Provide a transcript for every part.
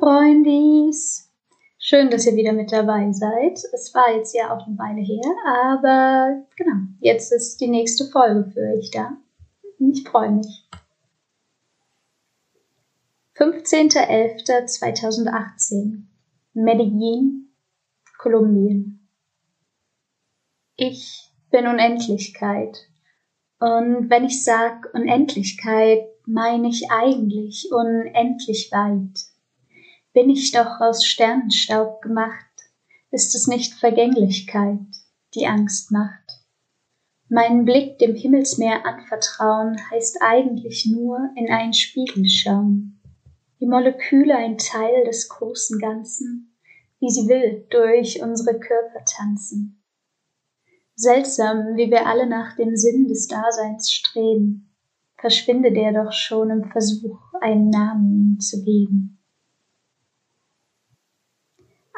Freundis! Schön, dass ihr wieder mit dabei seid. Es war jetzt ja auch eine Weile her, aber genau, jetzt ist die nächste Folge für euch da. Ich freue mich. 15.11.2018 Medellin, Kolumbien. Ich bin Unendlichkeit. Und wenn ich sag Unendlichkeit, meine ich eigentlich unendlich weit. Bin ich doch aus Sternenstaub gemacht, ist es nicht Vergänglichkeit, die Angst macht. Meinen Blick dem Himmelsmeer anvertrauen heißt eigentlich nur in einen Spiegel schauen. Die Moleküle ein Teil des großen Ganzen, wie sie wild durch unsere Körper tanzen. Seltsam, wie wir alle nach dem Sinn des Daseins streben, verschwindet er doch schon im Versuch, einen Namen zu geben.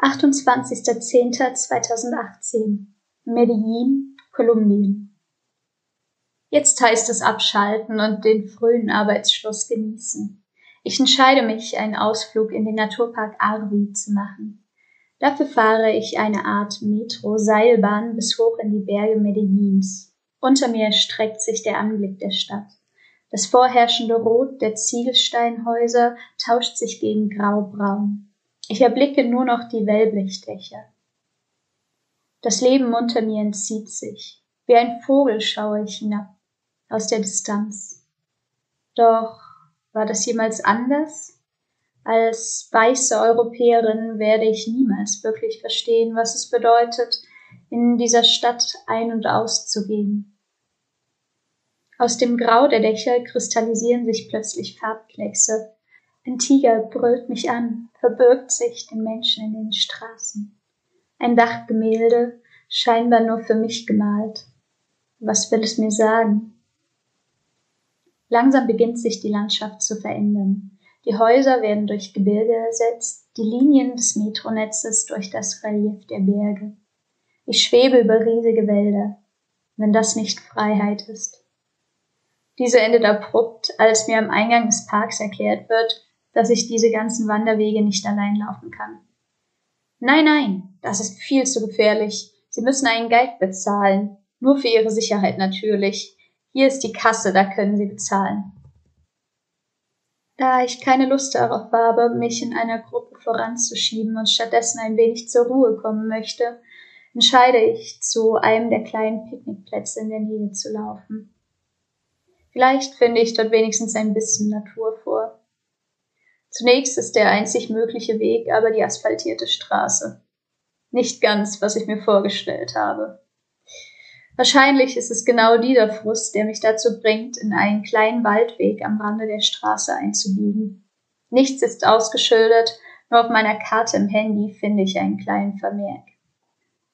28.10.2018 Medellin, Kolumbien. Jetzt heißt es abschalten und den frühen Arbeitsschluss genießen. Ich entscheide mich, einen Ausflug in den Naturpark Arvi zu machen. Dafür fahre ich eine Art Metro-Seilbahn bis hoch in die Berge Medellins. Unter mir streckt sich der Anblick der Stadt. Das vorherrschende Rot der Ziegelsteinhäuser tauscht sich gegen graubraun. Ich erblicke nur noch die Wellblechdächer. Das Leben unter mir entzieht sich. Wie ein Vogel schaue ich hinab, aus der Distanz. Doch war das jemals anders? Als weiße Europäerin werde ich niemals wirklich verstehen, was es bedeutet, in dieser Stadt ein- und auszugehen. Aus dem Grau der Dächer kristallisieren sich plötzlich Farbkleckse, ein Tiger brüllt mich an, verbirgt sich den Menschen in den Straßen. Ein Dachgemälde, scheinbar nur für mich gemalt. Was will es mir sagen? Langsam beginnt sich die Landschaft zu verändern. Die Häuser werden durch Gebirge ersetzt, die Linien des Metronetzes durch das Relief der Berge. Ich schwebe über riesige Wälder, wenn das nicht Freiheit ist. Diese endet abrupt, als mir am Eingang des Parks erklärt wird, dass ich diese ganzen Wanderwege nicht allein laufen kann. Nein, nein, das ist viel zu gefährlich. Sie müssen einen Guide bezahlen. Nur für Ihre Sicherheit natürlich. Hier ist die Kasse, da können Sie bezahlen. Da ich keine Lust darauf habe, mich in einer Gruppe voranzuschieben und stattdessen ein wenig zur Ruhe kommen möchte, entscheide ich, zu einem der kleinen Picknickplätze in der Nähe zu laufen. Vielleicht finde ich dort wenigstens ein bisschen Natur. Zunächst ist der einzig mögliche Weg aber die asphaltierte Straße. Nicht ganz, was ich mir vorgestellt habe. Wahrscheinlich ist es genau dieser Frust, der mich dazu bringt, in einen kleinen Waldweg am Rande der Straße einzubiegen. Nichts ist ausgeschildert, nur auf meiner Karte im Handy finde ich einen kleinen Vermerk.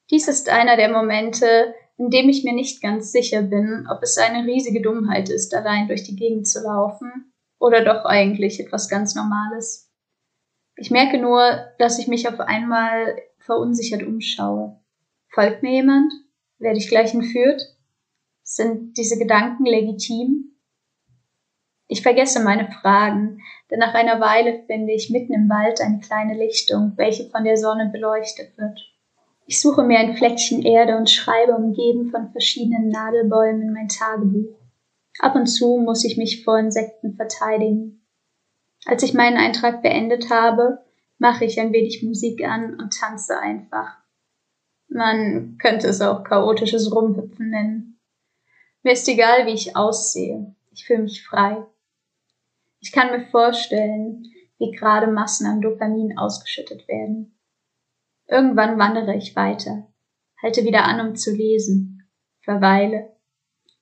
Dies ist einer der Momente, in dem ich mir nicht ganz sicher bin, ob es eine riesige Dummheit ist, allein durch die Gegend zu laufen oder doch eigentlich etwas ganz Normales? Ich merke nur, dass ich mich auf einmal verunsichert umschaue. Folgt mir jemand? Werde ich gleich entführt? Sind diese Gedanken legitim? Ich vergesse meine Fragen, denn nach einer Weile finde ich mitten im Wald eine kleine Lichtung, welche von der Sonne beleuchtet wird. Ich suche mir ein Fleckchen Erde und schreibe umgeben von verschiedenen Nadelbäumen in mein Tagebuch. Ab und zu muss ich mich vor Insekten verteidigen. Als ich meinen Eintrag beendet habe, mache ich ein wenig Musik an und tanze einfach. Man könnte es auch chaotisches Rumhüpfen nennen. Mir ist egal, wie ich aussehe. Ich fühle mich frei. Ich kann mir vorstellen, wie gerade Massen an Dopamin ausgeschüttet werden. Irgendwann wandere ich weiter, halte wieder an, um zu lesen, verweile,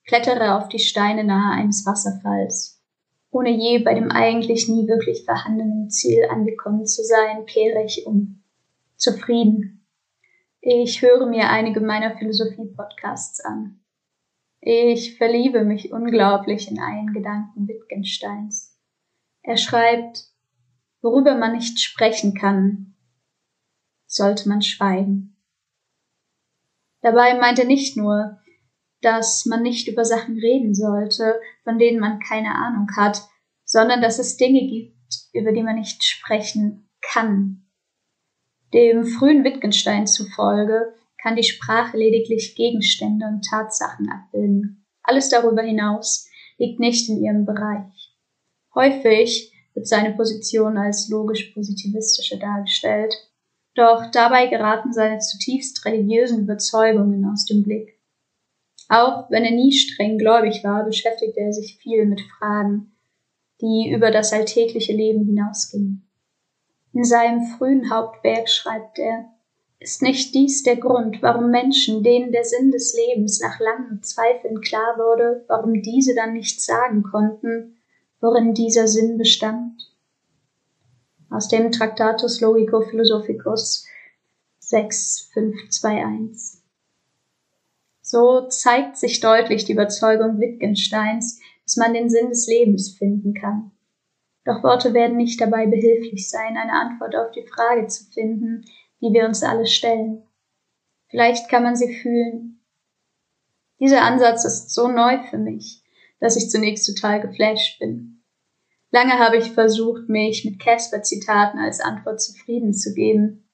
klettere auf die Steine nahe eines Wasserfalls. Ohne je bei dem eigentlich nie wirklich vorhandenen Ziel angekommen zu sein, kehre ich um. Zufrieden. Ich höre mir einige meiner Philosophie-Podcasts an. Ich verliebe mich unglaublich in einen Gedanken Wittgensteins. Er schreibt, worüber man nicht sprechen kann, sollte man schweigen. Dabei meint er nicht nur, dass man nicht über Sachen reden sollte, von denen man keine Ahnung hat, sondern dass es Dinge gibt, über die man nicht sprechen kann. Dem frühen Wittgenstein zufolge kann die Sprache lediglich Gegenstände und Tatsachen abbilden. Alles darüber hinaus liegt nicht in ihrem Bereich. Häufig wird seine Position als logisch-positivistische dargestellt, doch dabei geraten seine zutiefst religiösen Überzeugungen aus dem Blick. Auch wenn er nie streng gläubig war, beschäftigte er sich viel mit Fragen, die über das alltägliche Leben hinausgingen. In seinem frühen Hauptwerk schreibt er, ist nicht dies der Grund, warum Menschen, denen der Sinn des Lebens nach langen Zweifeln klar wurde, warum diese dann nicht sagen konnten, worin dieser Sinn bestand? Aus dem Tractatus Logico Philosophicus 6521. So zeigt sich deutlich die Überzeugung Wittgensteins, dass man den Sinn des Lebens finden kann. Doch Worte werden nicht dabei behilflich sein, eine Antwort auf die Frage zu finden, die wir uns alle stellen. Vielleicht kann man sie fühlen. Dieser Ansatz ist so neu für mich, dass ich zunächst total geflasht bin. Lange habe ich versucht, mich mit Casper-Zitaten als Antwort zufrieden zu geben.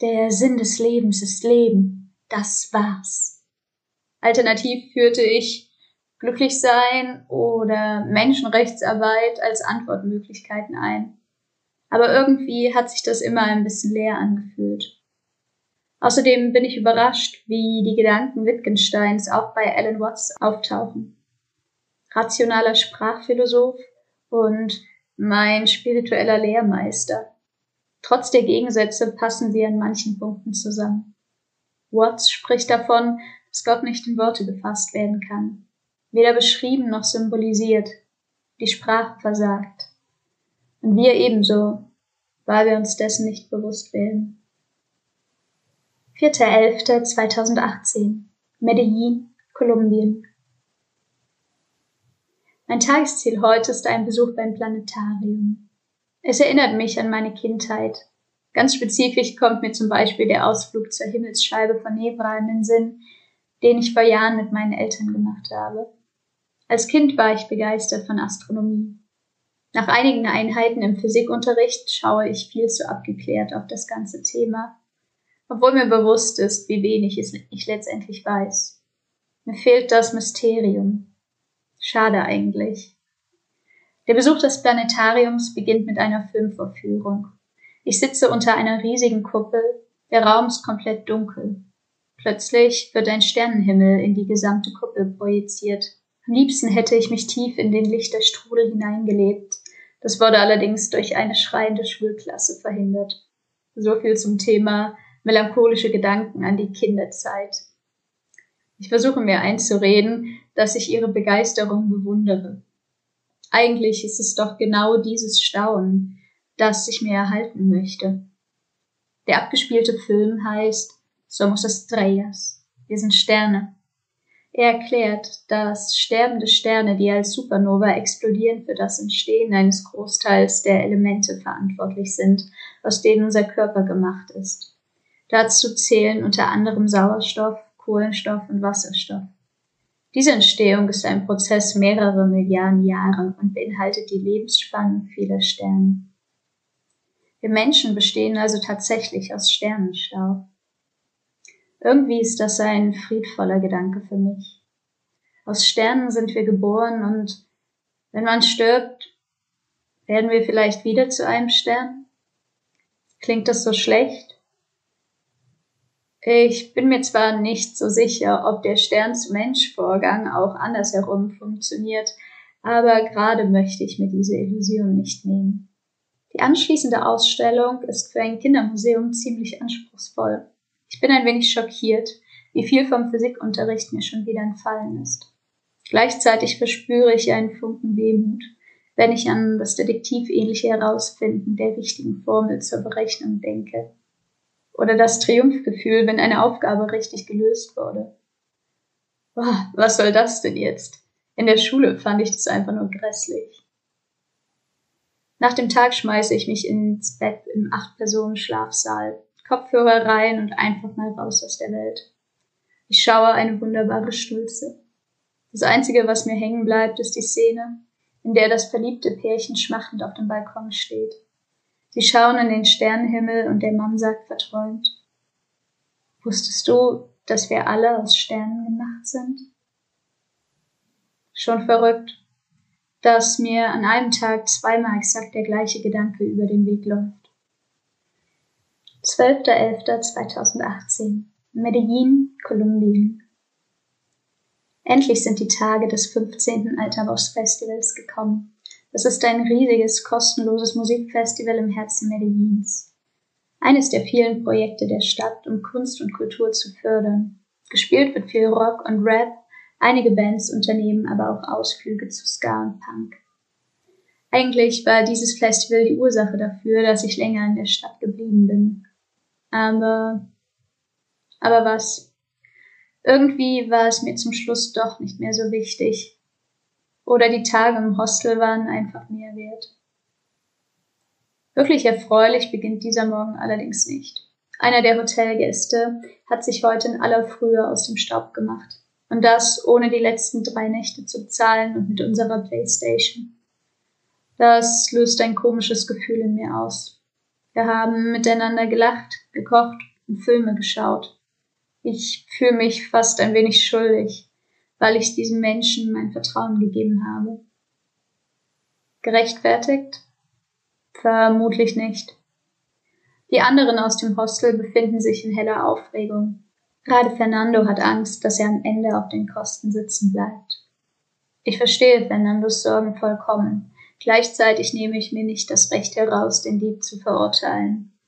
Der Sinn des Lebens ist Leben. Das war's. Alternativ führte ich glücklich sein oder Menschenrechtsarbeit als Antwortmöglichkeiten ein. Aber irgendwie hat sich das immer ein bisschen leer angefühlt. Außerdem bin ich überrascht, wie die Gedanken Wittgensteins auch bei Alan Watts auftauchen. Rationaler Sprachphilosoph und mein spiritueller Lehrmeister. Trotz der Gegensätze passen sie an manchen Punkten zusammen. Watts spricht davon, dass Gott nicht in Worte gefasst werden kann weder beschrieben noch symbolisiert, die Sprache versagt. Und wir ebenso, weil wir uns dessen nicht bewusst werden. 4.11.2018 Medellin, Kolumbien. Mein Tagesziel heute ist ein Besuch beim Planetarium. Es erinnert mich an meine Kindheit. Ganz spezifisch kommt mir zum Beispiel der Ausflug zur Himmelsscheibe von Nebra in den Sinn, den ich vor Jahren mit meinen Eltern gemacht habe. Als Kind war ich begeistert von Astronomie. Nach einigen Einheiten im Physikunterricht schaue ich viel zu abgeklärt auf das ganze Thema, obwohl mir bewusst ist, wie wenig ich letztendlich weiß. Mir fehlt das Mysterium. Schade eigentlich. Der Besuch des Planetariums beginnt mit einer Filmvorführung. Ich sitze unter einer riesigen Kuppel, der Raum ist komplett dunkel. Plötzlich wird ein Sternenhimmel in die gesamte Kuppel projiziert. Am liebsten hätte ich mich tief in den Lichterstrudel hineingelebt. Das wurde allerdings durch eine schreiende Schulklasse verhindert. So viel zum Thema melancholische Gedanken an die Kinderzeit. Ich versuche mir einzureden, dass ich ihre Begeisterung bewundere. Eigentlich ist es doch genau dieses Staunen, das ich mir erhalten möchte. Der abgespielte Film heißt Somos Estrellas. Wir sind Sterne. Er erklärt, dass sterbende Sterne, die als Supernova explodieren, für das Entstehen eines Großteils der Elemente verantwortlich sind, aus denen unser Körper gemacht ist. Dazu zählen unter anderem Sauerstoff, Kohlenstoff und Wasserstoff. Diese Entstehung ist ein Prozess mehrerer Milliarden Jahre und beinhaltet die Lebensspannen vieler Sterne. Wir Menschen bestehen also tatsächlich aus Sternenstaub. Irgendwie ist das ein friedvoller Gedanke für mich. Aus Sternen sind wir geboren und wenn man stirbt, werden wir vielleicht wieder zu einem Stern? Klingt das so schlecht? Ich bin mir zwar nicht so sicher, ob der Stern-zu-Mensch-Vorgang auch andersherum funktioniert, aber gerade möchte ich mir diese Illusion nicht nehmen. Die anschließende Ausstellung ist für ein Kindermuseum ziemlich anspruchsvoll. Ich bin ein wenig schockiert, wie viel vom Physikunterricht mir schon wieder entfallen ist. Gleichzeitig verspüre ich einen Funken Wehmut, wenn ich an das detektivähnliche Herausfinden der richtigen Formel zur Berechnung denke. Oder das Triumphgefühl, wenn eine Aufgabe richtig gelöst wurde. Boah, was soll das denn jetzt? In der Schule fand ich das einfach nur grässlich. Nach dem Tag schmeiße ich mich ins Bett im Acht-Personen-Schlafsaal Kopfhörer rein und einfach mal raus aus der Welt. Ich schaue eine wunderbare Stulze. Das Einzige, was mir hängen bleibt, ist die Szene, in der das verliebte Pärchen schmachtend auf dem Balkon steht. Sie schauen in den Sternenhimmel und der Mann sagt verträumt. Wusstest du, dass wir alle aus Sternen gemacht sind? Schon verrückt, dass mir an einem Tag zweimal exakt der gleiche Gedanke über den Weg läuft. 12.11.2018 Medellin, Kolumbien Endlich sind die Tage des 15. Alterbosch Festivals gekommen. Das ist ein riesiges, kostenloses Musikfestival im Herzen Medellins. Eines der vielen Projekte der Stadt, um Kunst und Kultur zu fördern. Gespielt wird viel Rock und Rap, einige Bands unternehmen aber auch Ausflüge zu Ska und Punk. Eigentlich war dieses Festival die Ursache dafür, dass ich länger in der Stadt geblieben bin. Aber, aber was? Irgendwie war es mir zum Schluss doch nicht mehr so wichtig. Oder die Tage im Hostel waren einfach mehr wert. Wirklich erfreulich beginnt dieser Morgen allerdings nicht. Einer der Hotelgäste hat sich heute in aller Frühe aus dem Staub gemacht. Und das ohne die letzten drei Nächte zu bezahlen und mit unserer Playstation. Das löst ein komisches Gefühl in mir aus. Wir haben miteinander gelacht, gekocht und Filme geschaut. Ich fühle mich fast ein wenig schuldig weil ich diesem Menschen mein Vertrauen gegeben habe. Gerechtfertigt? Vermutlich nicht. Die anderen aus dem Hostel befinden sich in heller Aufregung. Gerade Fernando hat Angst, dass er am Ende auf den Kosten sitzen bleibt. Ich verstehe Fernandos Sorgen vollkommen. Gleichzeitig nehme ich mir nicht das Recht heraus, den Dieb zu verurteilen.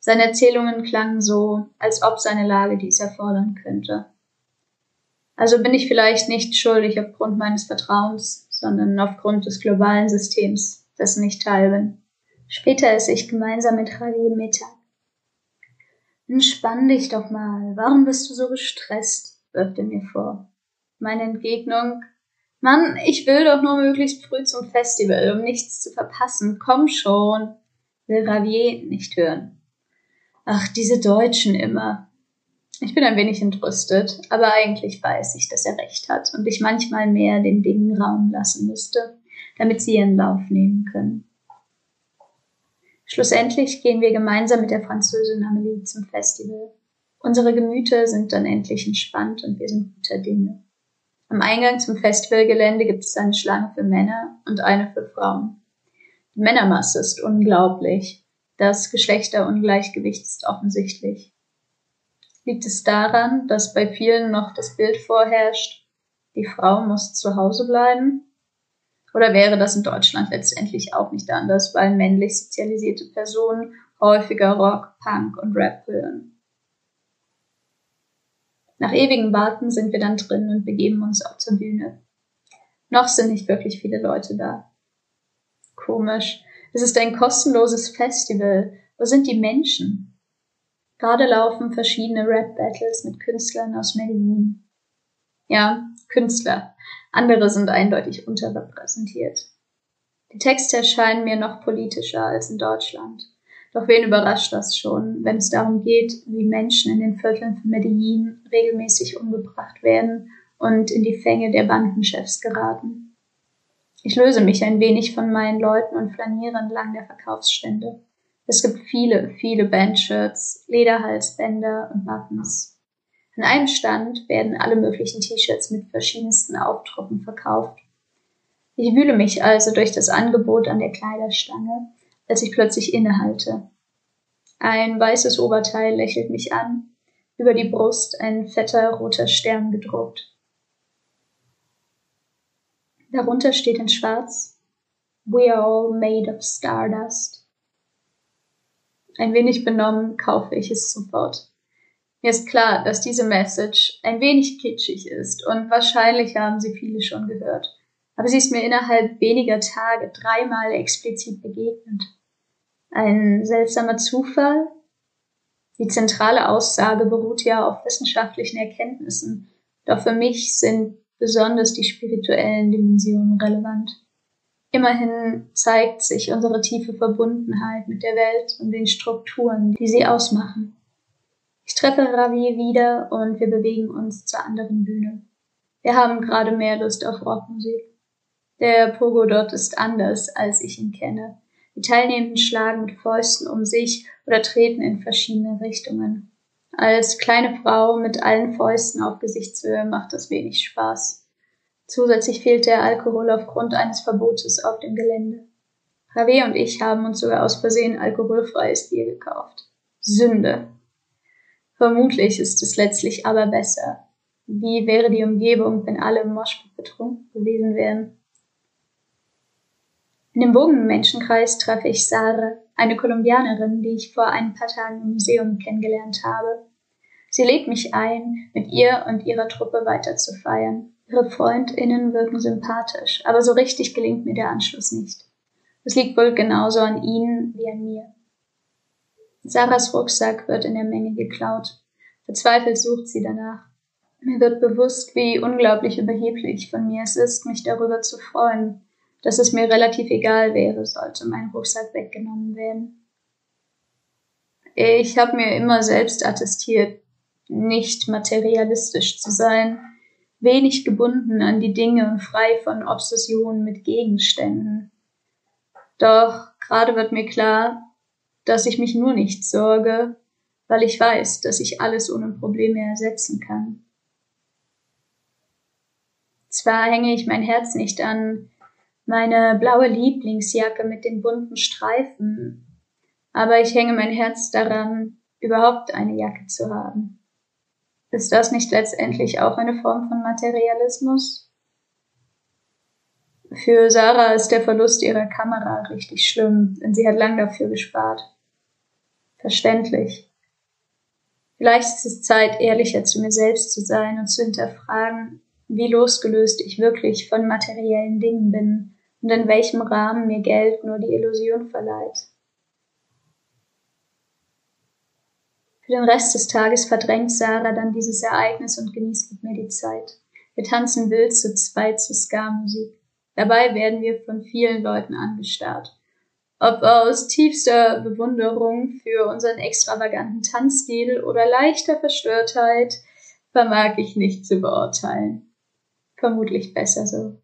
Seine Erzählungen klangen so, als ob seine Lage dies erfordern könnte. Also bin ich vielleicht nicht schuldig aufgrund meines Vertrauens, sondern aufgrund des globalen Systems, dessen ich Teil bin. Später esse ich gemeinsam mit Javier Mittag. Entspann dich doch mal. Warum bist du so gestresst? wirft er mir vor. Meine Entgegnung. Mann, ich will doch nur möglichst früh zum Festival, um nichts zu verpassen. Komm schon. Will Ravier nicht hören. Ach, diese Deutschen immer. Ich bin ein wenig entrüstet, aber eigentlich weiß ich, dass er recht hat und ich manchmal mehr den Dingen Raum lassen müsste, damit sie ihren Lauf nehmen können. Schlussendlich gehen wir gemeinsam mit der Französin Amelie zum Festival. Unsere Gemüter sind dann endlich entspannt und wir sind guter Dinge. Am Eingang zum Festivalgelände gibt es eine Schlange für Männer und eine für Frauen. Die Männermasse ist unglaublich. Das Geschlechterungleichgewicht ist offensichtlich. Liegt es daran, dass bei vielen noch das Bild vorherrscht, die Frau muss zu Hause bleiben? Oder wäre das in Deutschland letztendlich auch nicht anders, weil männlich sozialisierte Personen häufiger Rock, Punk und Rap hören? Nach ewigem Warten sind wir dann drin und begeben uns auch zur Bühne. Noch sind nicht wirklich viele Leute da. Komisch. Es ist ein kostenloses Festival. Wo sind die Menschen? Gerade laufen verschiedene Rap-Battles mit Künstlern aus Medellin. Ja, Künstler. Andere sind eindeutig unterrepräsentiert. Die Texte erscheinen mir noch politischer als in Deutschland. Doch wen überrascht das schon, wenn es darum geht, wie Menschen in den Vierteln von Medellin regelmäßig umgebracht werden und in die Fänge der Bandenchefs geraten. Ich löse mich ein wenig von meinen Leuten und flaniere entlang der Verkaufsstände. Es gibt viele, viele Bandshirts, Lederhalsbänder und Buttons. An einem Stand werden alle möglichen T-Shirts mit verschiedensten Aufdrucken verkauft. Ich wühle mich also durch das Angebot an der Kleiderstange, als ich plötzlich innehalte. Ein weißes Oberteil lächelt mich an, über die Brust ein fetter roter Stern gedruckt. Darunter steht in Schwarz We are all made of stardust. Ein wenig benommen kaufe ich es sofort. Mir ist klar, dass diese Message ein wenig kitschig ist und wahrscheinlich haben sie viele schon gehört. Aber sie ist mir innerhalb weniger Tage dreimal explizit begegnet. Ein seltsamer Zufall? Die zentrale Aussage beruht ja auf wissenschaftlichen Erkenntnissen, doch für mich sind besonders die spirituellen Dimensionen relevant. Immerhin zeigt sich unsere tiefe Verbundenheit mit der Welt und den Strukturen, die sie ausmachen. Ich treffe Ravi wieder und wir bewegen uns zur anderen Bühne. Wir haben gerade mehr Lust auf Rockmusik. Der Pogo dort ist anders, als ich ihn kenne. Die Teilnehmenden schlagen mit Fäusten um sich oder treten in verschiedene Richtungen. Als kleine Frau mit allen Fäusten auf Gesichtshöhe macht das wenig Spaß. Zusätzlich fehlt der Alkohol aufgrund eines Verbotes auf dem Gelände. Hervé und ich haben uns sogar aus Versehen alkoholfreies Bier gekauft. Sünde. Vermutlich ist es letztlich aber besser. Wie wäre die Umgebung, wenn alle im Moschpit betrunken gewesen wären? In dem Bogenmenschenkreis treffe ich Sarah, eine Kolumbianerin, die ich vor ein paar Tagen im Museum kennengelernt habe. Sie lädt mich ein, mit ihr und ihrer Truppe weiter zu feiern. Ihre FreundInnen wirken sympathisch, aber so richtig gelingt mir der Anschluss nicht. Es liegt wohl genauso an ihnen wie an mir. Sarahs Rucksack wird in der Menge geklaut. Verzweifelt sucht sie danach. Mir wird bewusst, wie unglaublich überheblich von mir es ist, mich darüber zu freuen, dass es mir relativ egal wäre, sollte mein Rucksack weggenommen werden. Ich habe mir immer selbst attestiert, nicht materialistisch zu sein, wenig gebunden an die Dinge und frei von Obsessionen mit Gegenständen. Doch gerade wird mir klar, dass ich mich nur nicht sorge, weil ich weiß, dass ich alles ohne Probleme ersetzen kann. Zwar hänge ich mein Herz nicht an meine blaue Lieblingsjacke mit den bunten Streifen. Aber ich hänge mein Herz daran, überhaupt eine Jacke zu haben. Ist das nicht letztendlich auch eine Form von Materialismus? Für Sarah ist der Verlust ihrer Kamera richtig schlimm, denn sie hat lang dafür gespart. Verständlich. Vielleicht ist es Zeit, ehrlicher zu mir selbst zu sein und zu hinterfragen, wie losgelöst ich wirklich von materiellen Dingen bin und in welchem Rahmen mir Geld nur die Illusion verleiht. Für den Rest des Tages verdrängt Sarah dann dieses Ereignis und genießt mit mir die Zeit. Wir tanzen wild zu zweit zu Ska-Musik. Dabei werden wir von vielen Leuten angestarrt. Ob aus tiefster Bewunderung für unseren extravaganten Tanzstil oder leichter Verstörtheit, vermag ich nicht zu beurteilen. Vermutlich besser so.